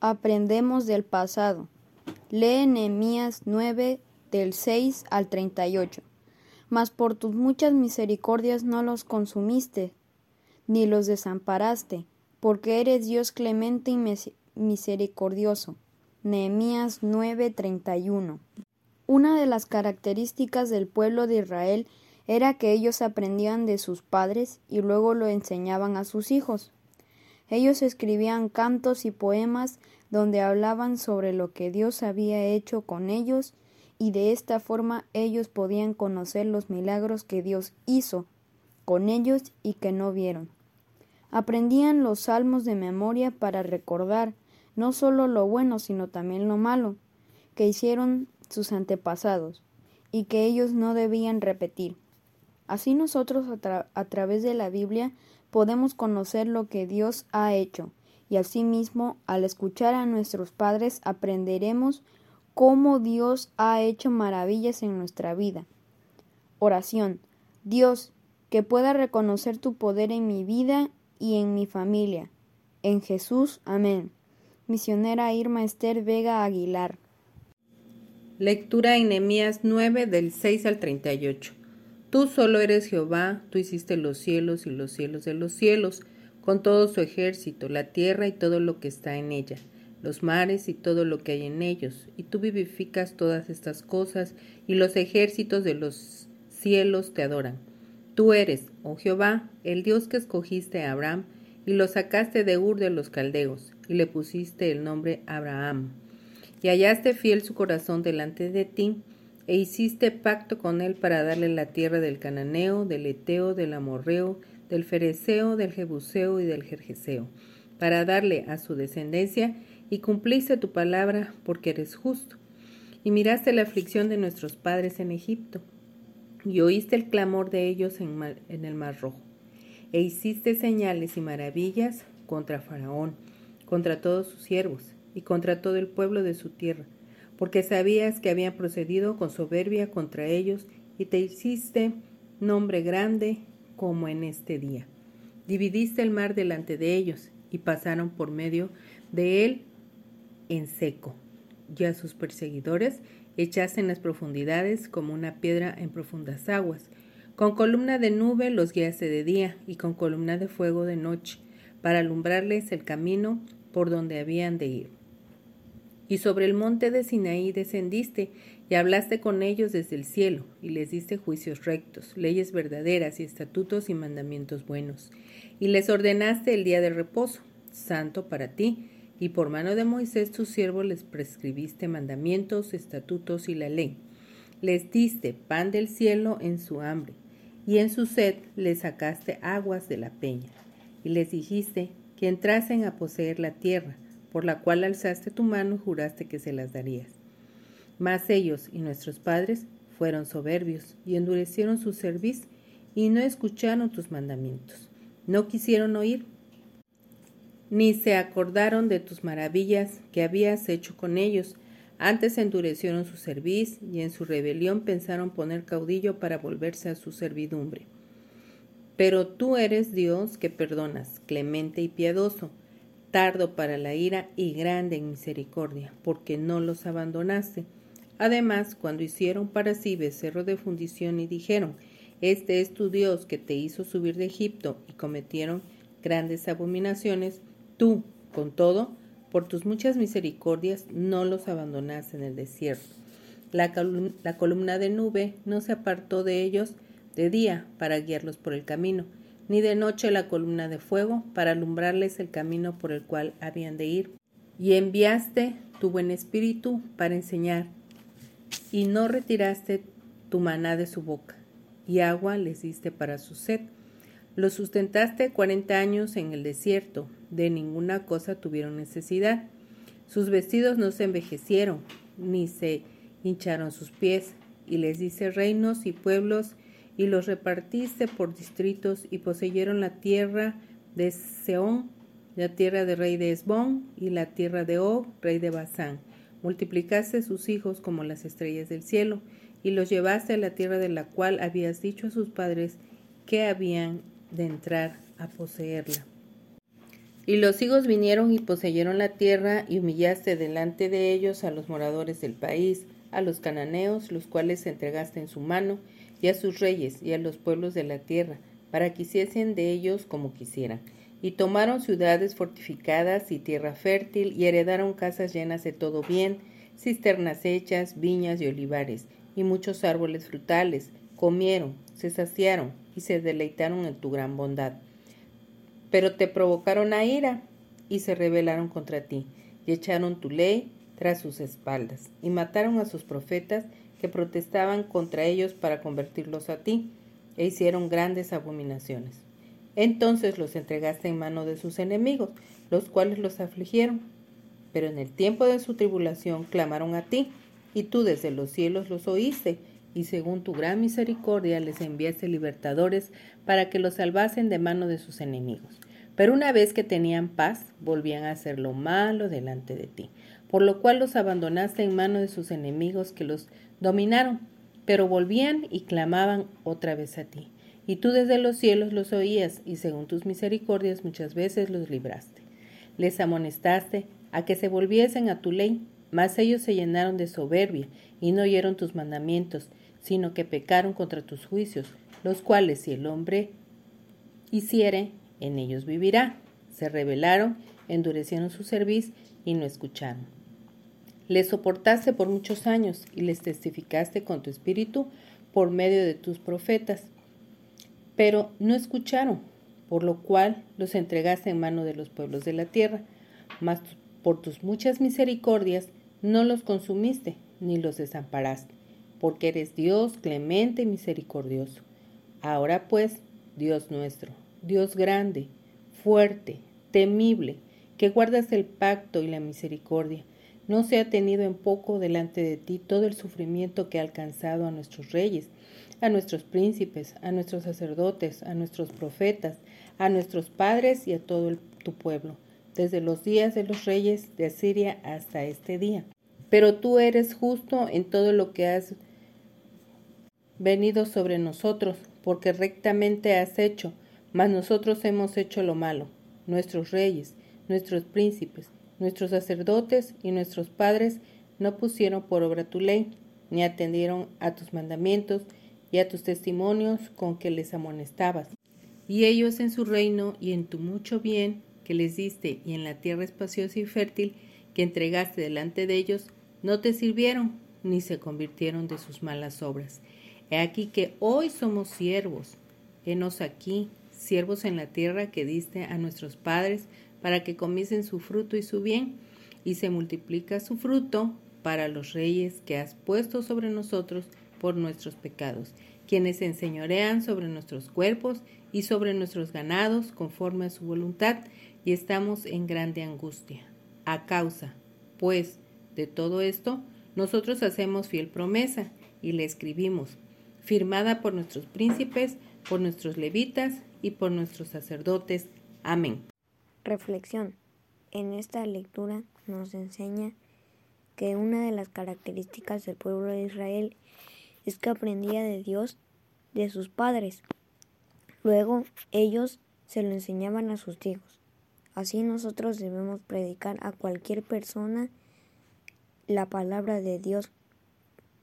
aprendemos del pasado. Lee Nehemías 9 del 6 al 38. Mas por tus muchas misericordias no los consumiste, ni los desamparaste, porque eres Dios clemente y misericordioso. Nehemías 9:31. Una de las características del pueblo de Israel era que ellos aprendían de sus padres y luego lo enseñaban a sus hijos. Ellos escribían cantos y poemas donde hablaban sobre lo que Dios había hecho con ellos y de esta forma ellos podían conocer los milagros que Dios hizo con ellos y que no vieron. Aprendían los salmos de memoria para recordar no solo lo bueno sino también lo malo que hicieron sus antepasados y que ellos no debían repetir. Así nosotros a, a través de la Biblia podemos conocer lo que Dios ha hecho, y asimismo, al escuchar a nuestros padres, aprenderemos cómo Dios ha hecho maravillas en nuestra vida. Oración. Dios, que pueda reconocer tu poder en mi vida y en mi familia. En Jesús. Amén. Misionera Irma Esther Vega Aguilar. Lectura en Nehemías 9 del 6 al 38. Tú solo eres Jehová, tú hiciste los cielos y los cielos de los cielos, con todo su ejército, la tierra y todo lo que está en ella, los mares y todo lo que hay en ellos, y tú vivificas todas estas cosas, y los ejércitos de los cielos te adoran. Tú eres, oh Jehová, el Dios que escogiste a Abraham, y lo sacaste de Ur de los caldeos, y le pusiste el nombre Abraham. Y hallaste fiel su corazón delante de ti, e hiciste pacto con él para darle la tierra del cananeo, del eteo, del amorreo, del fereceo, del jebuseo y del jerjeseo, para darle a su descendencia, y cumpliste tu palabra porque eres justo. Y miraste la aflicción de nuestros padres en Egipto, y oíste el clamor de ellos en, en el mar rojo, e hiciste señales y maravillas contra Faraón, contra todos sus siervos, y contra todo el pueblo de su tierra, porque sabías que habían procedido con soberbia contra ellos y te hiciste nombre grande como en este día. Dividiste el mar delante de ellos y pasaron por medio de él en seco. Y a sus perseguidores echaste en las profundidades como una piedra en profundas aguas. Con columna de nube los guiaste de día y con columna de fuego de noche, para alumbrarles el camino por donde habían de ir. Y sobre el monte de Sinaí descendiste y hablaste con ellos desde el cielo, y les diste juicios rectos, leyes verdaderas y estatutos y mandamientos buenos. Y les ordenaste el día de reposo, santo para ti, y por mano de Moisés tu siervo les prescribiste mandamientos, estatutos y la ley. Les diste pan del cielo en su hambre, y en su sed les sacaste aguas de la peña. Y les dijiste que entrasen a poseer la tierra, por la cual alzaste tu mano juraste que se las darías. Mas ellos y nuestros padres fueron soberbios y endurecieron su cerviz y no escucharon tus mandamientos. No quisieron oír, ni se acordaron de tus maravillas que habías hecho con ellos. Antes endurecieron su cerviz y en su rebelión pensaron poner caudillo para volverse a su servidumbre. Pero tú eres Dios que perdonas, clemente y piadoso, tardo para la ira y grande en misericordia, porque no los abandonaste. Además, cuando hicieron para sí becerro de fundición y dijeron, Este es tu Dios que te hizo subir de Egipto, y cometieron grandes abominaciones, tú, con todo, por tus muchas misericordias, no los abandonaste en el desierto. La, la columna de nube no se apartó de ellos de día para guiarlos por el camino, ni de noche la columna de fuego para alumbrarles el camino por el cual habían de ir. Y enviaste tu buen espíritu para enseñar, y no retiraste tu maná de su boca, y agua les diste para su sed. Los sustentaste cuarenta años en el desierto, de ninguna cosa tuvieron necesidad. Sus vestidos no se envejecieron, ni se hincharon sus pies, y les dice reinos y pueblos y los repartiste por distritos y poseyeron la tierra de Seón, la tierra de rey de Esbón y la tierra de Og, rey de Basán. Multiplicaste sus hijos como las estrellas del cielo y los llevaste a la tierra de la cual habías dicho a sus padres que habían de entrar a poseerla. Y los higos vinieron y poseyeron la tierra y humillaste delante de ellos a los moradores del país, a los cananeos, los cuales entregaste en su mano, y a sus reyes y a los pueblos de la tierra, para que hiciesen de ellos como quisieran. Y tomaron ciudades fortificadas y tierra fértil, y heredaron casas llenas de todo bien, cisternas hechas, viñas y olivares, y muchos árboles frutales. Comieron, se saciaron y se deleitaron en tu gran bondad pero te provocaron a ira y se rebelaron contra ti, y echaron tu ley tras sus espaldas, y mataron a sus profetas que protestaban contra ellos para convertirlos a ti, e hicieron grandes abominaciones. Entonces los entregaste en mano de sus enemigos, los cuales los afligieron. Pero en el tiempo de su tribulación clamaron a ti, y tú desde los cielos los oíste, y según tu gran misericordia les enviaste libertadores para que los salvasen de mano de sus enemigos. Pero una vez que tenían paz, volvían a hacer lo malo delante de ti, por lo cual los abandonaste en mano de sus enemigos que los dominaron, pero volvían y clamaban otra vez a ti. Y tú desde los cielos los oías, y según tus misericordias muchas veces los libraste. Les amonestaste a que se volviesen a tu ley, mas ellos se llenaron de soberbia, y no oyeron tus mandamientos, sino que pecaron contra tus juicios, los cuales si el hombre hiciere, en ellos vivirá. Se rebelaron, endurecieron su cerviz y no escucharon. Les soportaste por muchos años y les testificaste con tu espíritu por medio de tus profetas, pero no escucharon, por lo cual los entregaste en mano de los pueblos de la tierra, mas por tus muchas misericordias no los consumiste ni los desamparaste porque eres Dios clemente y misericordioso. Ahora pues, Dios nuestro, Dios grande, fuerte, temible, que guardas el pacto y la misericordia, no se ha tenido en poco delante de ti todo el sufrimiento que ha alcanzado a nuestros reyes, a nuestros príncipes, a nuestros sacerdotes, a nuestros profetas, a nuestros padres y a todo tu pueblo, desde los días de los reyes de Asiria hasta este día. Pero tú eres justo en todo lo que has venido sobre nosotros, porque rectamente has hecho, mas nosotros hemos hecho lo malo, nuestros reyes, nuestros príncipes, nuestros sacerdotes y nuestros padres no pusieron por obra tu ley, ni atendieron a tus mandamientos y a tus testimonios con que les amonestabas. Y ellos en su reino y en tu mucho bien que les diste y en la tierra espaciosa y fértil que entregaste delante de ellos, no te sirvieron, ni se convirtieron de sus malas obras. He aquí que hoy somos siervos. Henos aquí, siervos en la tierra que diste a nuestros padres para que comiesen su fruto y su bien, y se multiplica su fruto para los reyes que has puesto sobre nosotros por nuestros pecados, quienes enseñorean sobre nuestros cuerpos y sobre nuestros ganados conforme a su voluntad, y estamos en grande angustia. A causa, pues, de todo esto, nosotros hacemos fiel promesa y le escribimos, firmada por nuestros príncipes, por nuestros levitas y por nuestros sacerdotes. Amén. Reflexión. En esta lectura nos enseña que una de las características del pueblo de Israel es que aprendía de Dios de sus padres. Luego ellos se lo enseñaban a sus hijos. Así nosotros debemos predicar a cualquier persona la palabra de Dios